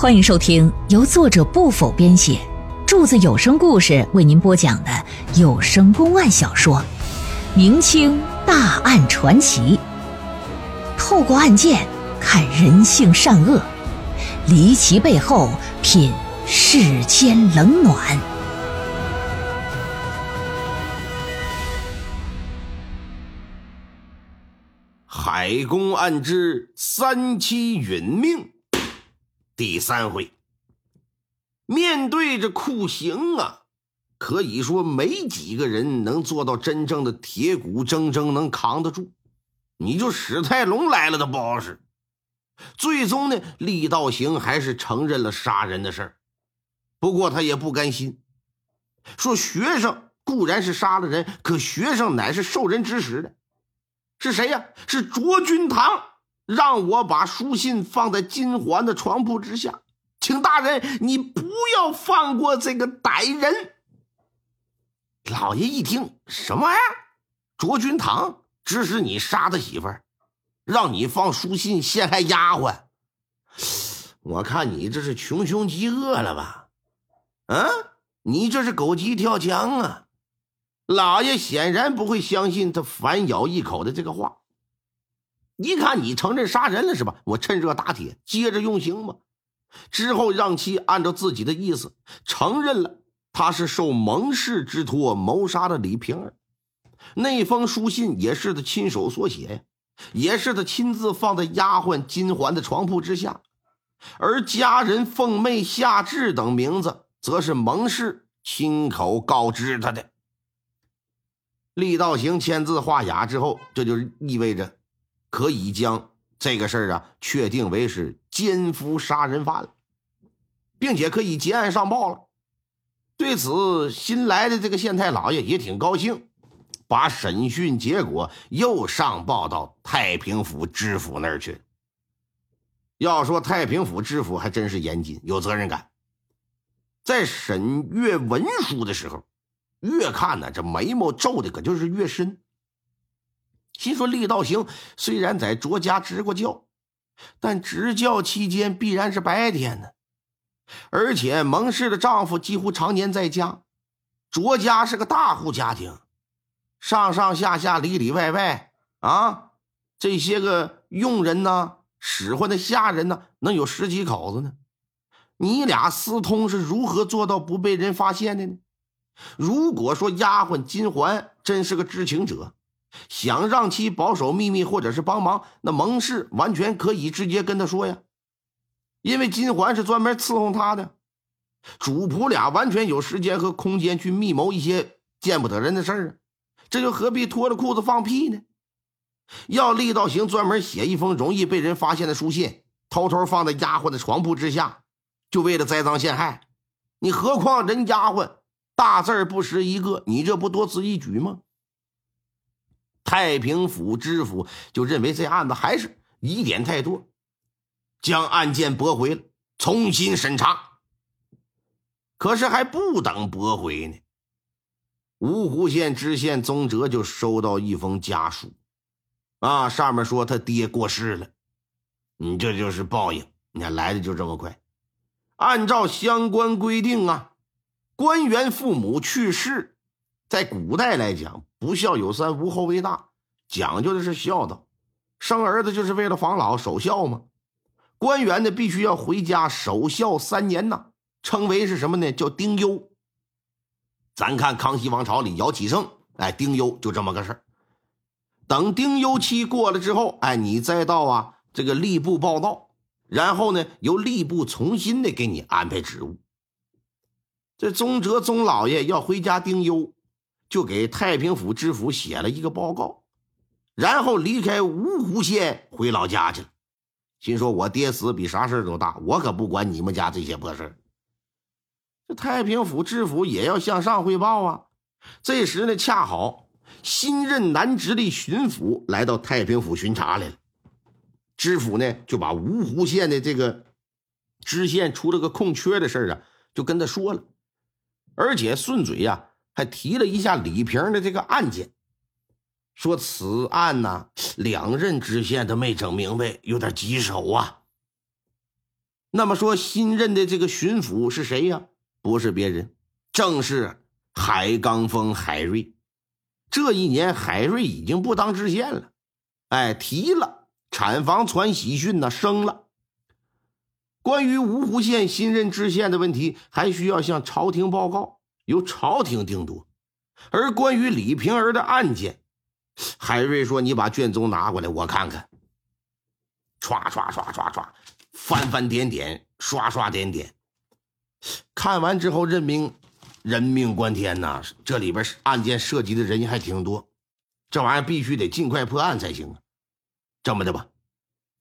欢迎收听由作者不否编写，柱子有声故事为您播讲的有声公案小说《明清大案传奇》，透过案件看人性善恶，离奇背后品世间冷暖。海公案之三妻殒命。第三回，面对着酷刑啊，可以说没几个人能做到真正的铁骨铮铮能扛得住。你就史泰龙来了都不好使。最终呢，厉道行还是承认了杀人的事儿。不过他也不甘心，说学生固然是杀了人，可学生乃是受人指使的，是谁呀？是卓君堂。让我把书信放在金环的床铺之下，请大人你不要放过这个歹人。老爷一听，什么玩意儿？卓君堂指使你杀他媳妇儿，让你放书信陷害丫鬟。我看你这是穷凶极恶了吧？啊，你这是狗急跳墙啊！老爷显然不会相信他反咬一口的这个话。一看你承认杀人了是吧？我趁热打铁，接着用刑吧。之后让其按照自己的意思承认了，他是受蒙氏之托谋杀的李瓶儿。那封书信也是他亲手所写，也是他亲自放在丫鬟金环的床铺之下。而家人凤妹、夏至等名字，则是蒙氏亲口告知他的。厉道行签字画押之后，这就意味着。可以将这个事儿啊确定为是奸夫杀人犯了，并且可以结案上报了。对此，新来的这个县太老爷也挺高兴，把审讯结果又上报到太平府知府那儿去。要说太平府知府还真是严谨，有责任感，在审阅文书的时候，越看呢这眉毛皱的可就是越深。心说：“厉道行虽然在卓家执过教，但执教期间必然是白天呢。而且蒙氏的丈夫几乎常年在家，卓家是个大户家庭，上上下下、里里外外啊，这些个佣人呢、使唤的下人呢，能有十几口子呢。你俩私通是如何做到不被人发现的呢？如果说丫鬟金环真是个知情者。”想让其保守秘密，或者是帮忙，那蒙氏完全可以直接跟他说呀，因为金环是专门伺候他的，主仆俩完全有时间和空间去密谋一些见不得人的事儿啊，这又何必脱了裤子放屁呢？要厉道行专门写一封容易被人发现的书信，偷偷放在丫鬟的床铺之下，就为了栽赃陷害？你何况人丫鬟大字不识一个，你这不多此一举吗？太平府知府就认为这案子还是疑点太多，将案件驳回了，重新审查。可是还不等驳回呢，芜湖县知县宗哲就收到一封家书，啊，上面说他爹过世了，你这就是报应，你看来的就这么快。按照相关规定啊，官员父母去世。在古代来讲，不孝有三，无后为大，讲究的是孝道。生儿子就是为了防老守孝嘛。官员呢，必须要回家守孝三年呐，称为是什么呢？叫丁忧。咱看康熙王朝里姚启圣，哎，丁忧就这么个事儿。等丁忧期过了之后，哎，你再到啊这个吏部报道，然后呢，由吏部重新的给你安排职务。这宗哲宗老爷要回家丁忧。就给太平府知府写了一个报告，然后离开芜湖县回老家去了。心说：“我爹死比啥事都大，我可不管你们家这些破事这太平府知府也要向上汇报啊。这时呢，恰好新任南直隶巡抚来到太平府巡查来了。知府呢就把芜湖县的这个知县出了个空缺的事啊，就跟他说了，而且顺嘴呀。还提了一下李平的这个案件，说此案呢，两任知县都没整明白，有点棘手啊。那么说，新任的这个巡抚是谁呀？不是别人，正是海刚峰海瑞。这一年，海瑞已经不当知县了，哎，提了产房传喜讯呢，升了。关于芜湖县新任知县的问题，还需要向朝廷报告，由朝廷定夺。而关于李瓶儿的案件，海瑞说：“你把卷宗拿过来，我看看。”唰唰唰唰唰，翻翻点点，刷刷点点。看完之后，任命。人命关天呐！这里边案件涉及的人还挺多，这玩意儿必须得尽快破案才行啊！这么的吧，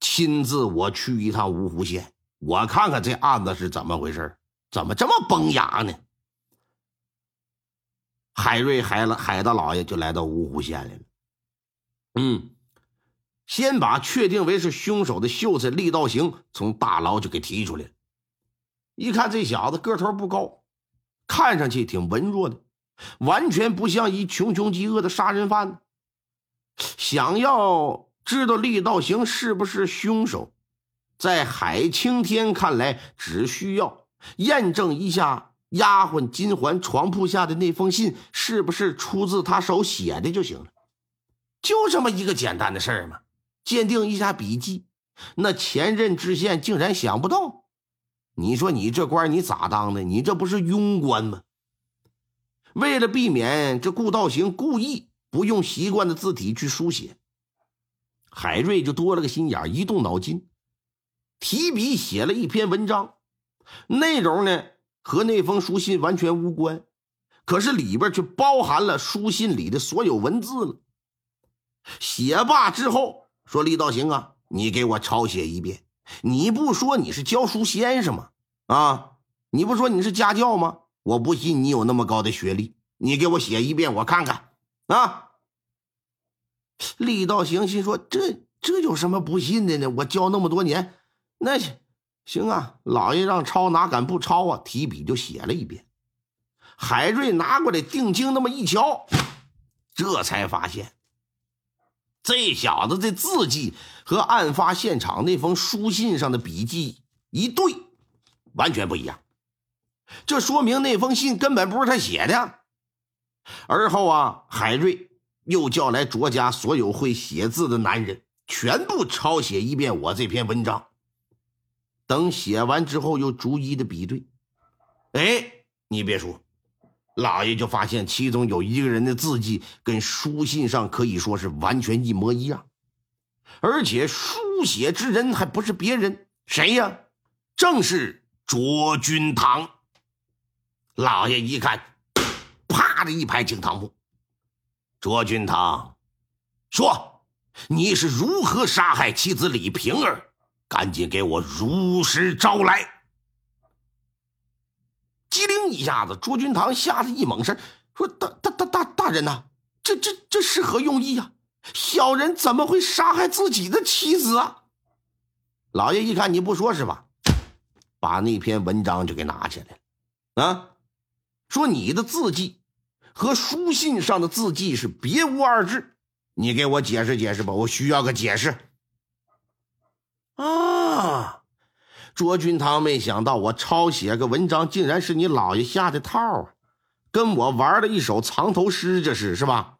亲自我去一趟芜湖县，我看看这案子是怎么回事怎么这么崩牙呢？海瑞海了海大老爷就来到芜湖县来了。嗯，先把确定为是凶手的秀才厉道行从大牢就给提出来了。一看这小子个头不高。看上去挺文弱的，完全不像一穷穷饥饿的杀人犯。想要知道厉道行是不是凶手，在海青天看来，只需要验证一下丫鬟金环床铺下的那封信是不是出自他手写的就行了。就这么一个简单的事儿嘛。鉴定一下笔迹，那前任知县竟然想不到。你说你这官你咋当的？你这不是庸官吗？为了避免这顾道行故意不用习惯的字体去书写，海瑞就多了个心眼一动脑筋，提笔写了一篇文章，内容呢和那封书信完全无关，可是里边却包含了书信里的所有文字了。写罢之后，说李道行啊，你给我抄写一遍。你不说你是教书先生吗？啊，你不说你是家教吗？我不信你有那么高的学历，你给我写一遍，我看看。啊！李道行心说：“这这有什么不信的呢？我教那么多年，那行啊。”老爷让抄，哪敢不抄啊？提笔就写了一遍。海瑞拿过来定睛那么一瞧，这才发现。这小子的字迹和案发现场那封书信上的笔迹一对，完全不一样。这说明那封信根本不是他写的。而后啊，海瑞又叫来卓家所有会写字的男人，全部抄写一遍我这篇文章。等写完之后，又逐一的比对。哎，你别说。老爷就发现其中有一个人的字迹跟书信上可以说是完全一模一样，而且书写之人还不是别人，谁呀？正是卓君堂。老爷一看，啪的一拍惊堂木：“卓君堂，说你是如何杀害妻子李瓶儿？赶紧给我如实招来！”机灵一下子，卓君堂吓得一猛神，说：“大大大大大人呐，这这这是何用意呀？小人怎么会杀害自己的妻子啊？”老爷一看你不说是吧，把那篇文章就给拿起来了，啊，说你的字迹和书信上的字迹是别无二致，你给我解释解释吧，我需要个解释。啊。卓君堂没想到，我抄写个文章，竟然是你老爷下的套啊！跟我玩了一手藏头诗，这是是吧？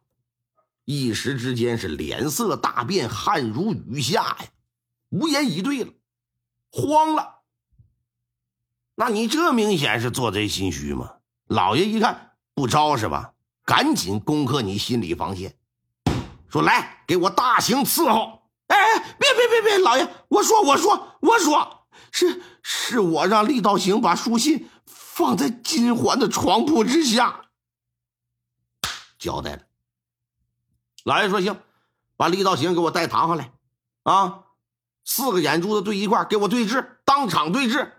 一时之间是脸色大变，汗如雨下呀，无言以对了，慌了。那你这明显是做贼心虚嘛？老爷一看不招是吧？赶紧攻克你心理防线，说来给我大刑伺候！哎哎，别别别别，老爷，我说我说我说。是是我让厉道行把书信放在金环的床铺之下，交代了。老爷说行，把厉道行给我带堂上来，啊，四个眼珠子对一块给我对质，当场对质。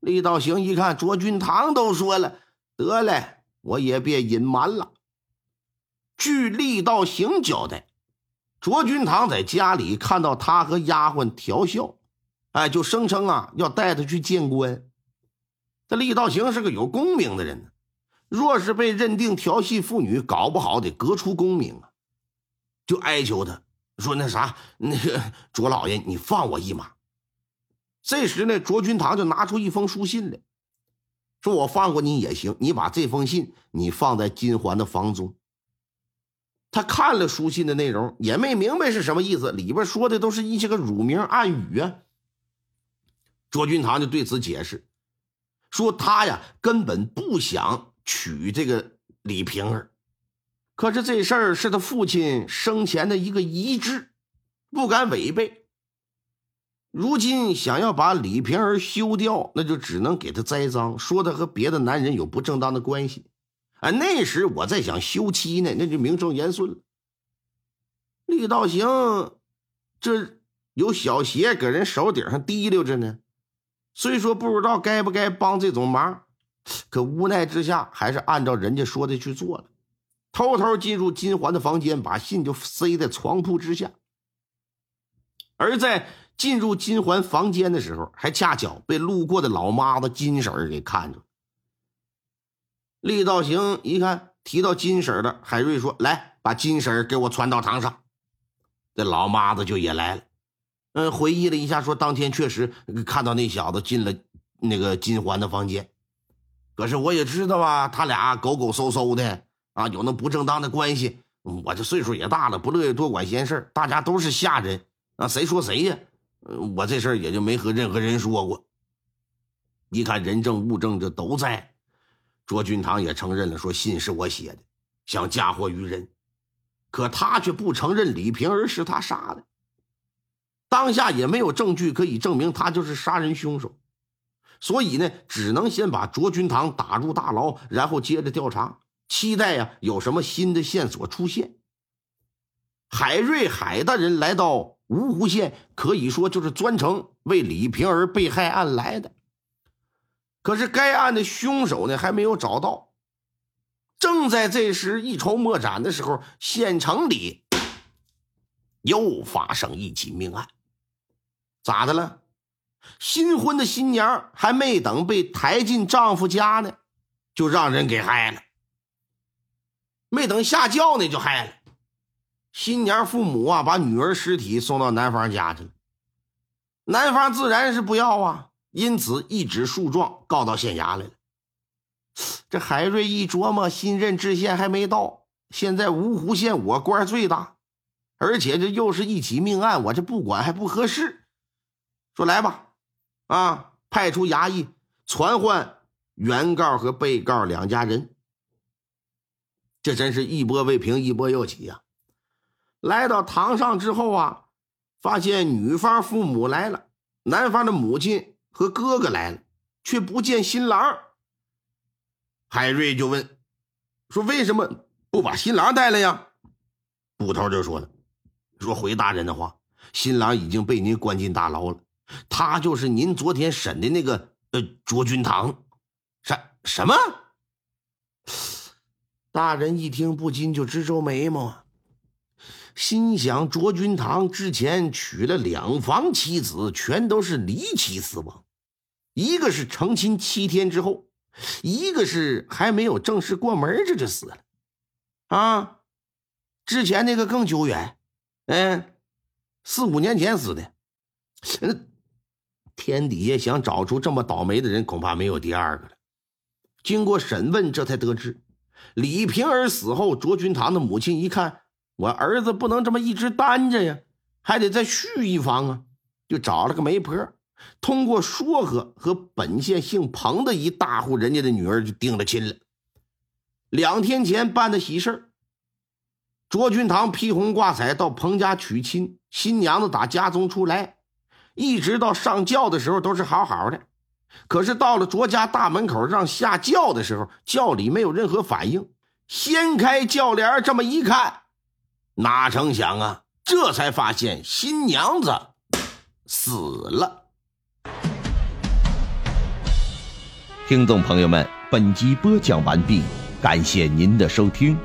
厉道行一看卓君堂都说了，得嘞，我也别隐瞒了。据厉道行交代，卓君堂在家里看到他和丫鬟调笑。哎，就声称啊，要带他去见官。这厉道行是个有功名的人，若是被认定调戏妇女，搞不好得革除功名啊。就哀求他说：“那啥，那个卓老爷，你放我一马。”这时呢，卓君堂就拿出一封书信来，说：“我放过你也行，你把这封信你放在金环的房中。”他看了书信的内容，也没明白是什么意思，里边说的都是一些个乳名暗语啊。卓君堂就对此解释，说他呀根本不想娶这个李瓶儿，可是这事儿是他父亲生前的一个遗志，不敢违背。如今想要把李瓶儿休掉，那就只能给他栽赃，说他和别的男人有不正当的关系。啊，那时我在想休妻呢，那就名正言顺了。厉道行，这有小鞋搁人手顶上提溜着呢。虽说不知道该不该帮这种忙，可无奈之下，还是按照人家说的去做了。偷偷进入金环的房间，把信就塞在床铺之下。而在进入金环房间的时候，还恰巧被路过的老妈子金婶给看着。厉道行一看提到金婶的，海瑞说：“来，把金婶给我传到堂上。”这老妈子就也来了，嗯，回忆了一下，说当天确实看到那小子进了那个金环的房间，可是我也知道啊，他俩狗狗嗖嗖的啊，有那不正当的关系。我这岁数也大了，不乐意多管闲事大家都是下人啊，谁说谁呀？我这事儿也就没和任何人说过。一看人证物证这都在。卓君堂也承认了，说信是我写的，想嫁祸于人，可他却不承认李瓶儿是他杀的。当下也没有证据可以证明他就是杀人凶手，所以呢，只能先把卓君堂打入大牢，然后接着调查，期待呀有什么新的线索出现。海瑞海大人来到芜湖县，可以说就是专程为李瓶儿被害案来的。可是该案的凶手呢还没有找到。正在这时一筹莫展的时候，县城里又发生一起命案。咋的了？新婚的新娘还没等被抬进丈夫家呢，就让人给害了。没等下轿呢，就害了。新娘父母啊，把女儿尸体送到男方家去了。男方自然是不要啊。因此，一纸诉状告到县衙来了。这海瑞一琢磨，新任知县还没到，现在芜湖县我官最大，而且这又是一起命案，我这不管还不合适。说来吧，啊，派出衙役传唤原告和被告两家人。这真是一波未平，一波又起呀！来到堂上之后啊，发现女方父母来了，男方的母亲。和哥哥来了，却不见新郎。海瑞就问：“说为什么不把新郎带来呀？”捕头就说了：“说回大人的话，新郎已经被您关进大牢了，他就是您昨天审的那个呃卓君堂。”什什么？大人一听不禁就直皱眉毛，心想：卓君堂之前娶了两房妻子，全都是离奇死亡。一个是成亲七天之后，一个是还没有正式过门这就死了，啊，之前那个更久远，嗯，四五年前死的，天底下想找出这么倒霉的人，恐怕没有第二个了。经过审问，这才得知，李瓶儿死后，卓君堂的母亲一看，我儿子不能这么一直单着呀，还得再续一房啊，就找了个媒婆。通过说和，和本县姓彭的一大户人家的女儿就定了亲了。两天前办的喜事卓君堂披红挂彩到彭家娶亲，新娘子打家中出来，一直到上轿的时候都是好好的。可是到了卓家大门口让下轿的时候，轿里没有任何反应。掀开轿帘这么一看，哪成想啊，这才发现新娘子死了。听众朋友们，本集播讲完毕，感谢您的收听。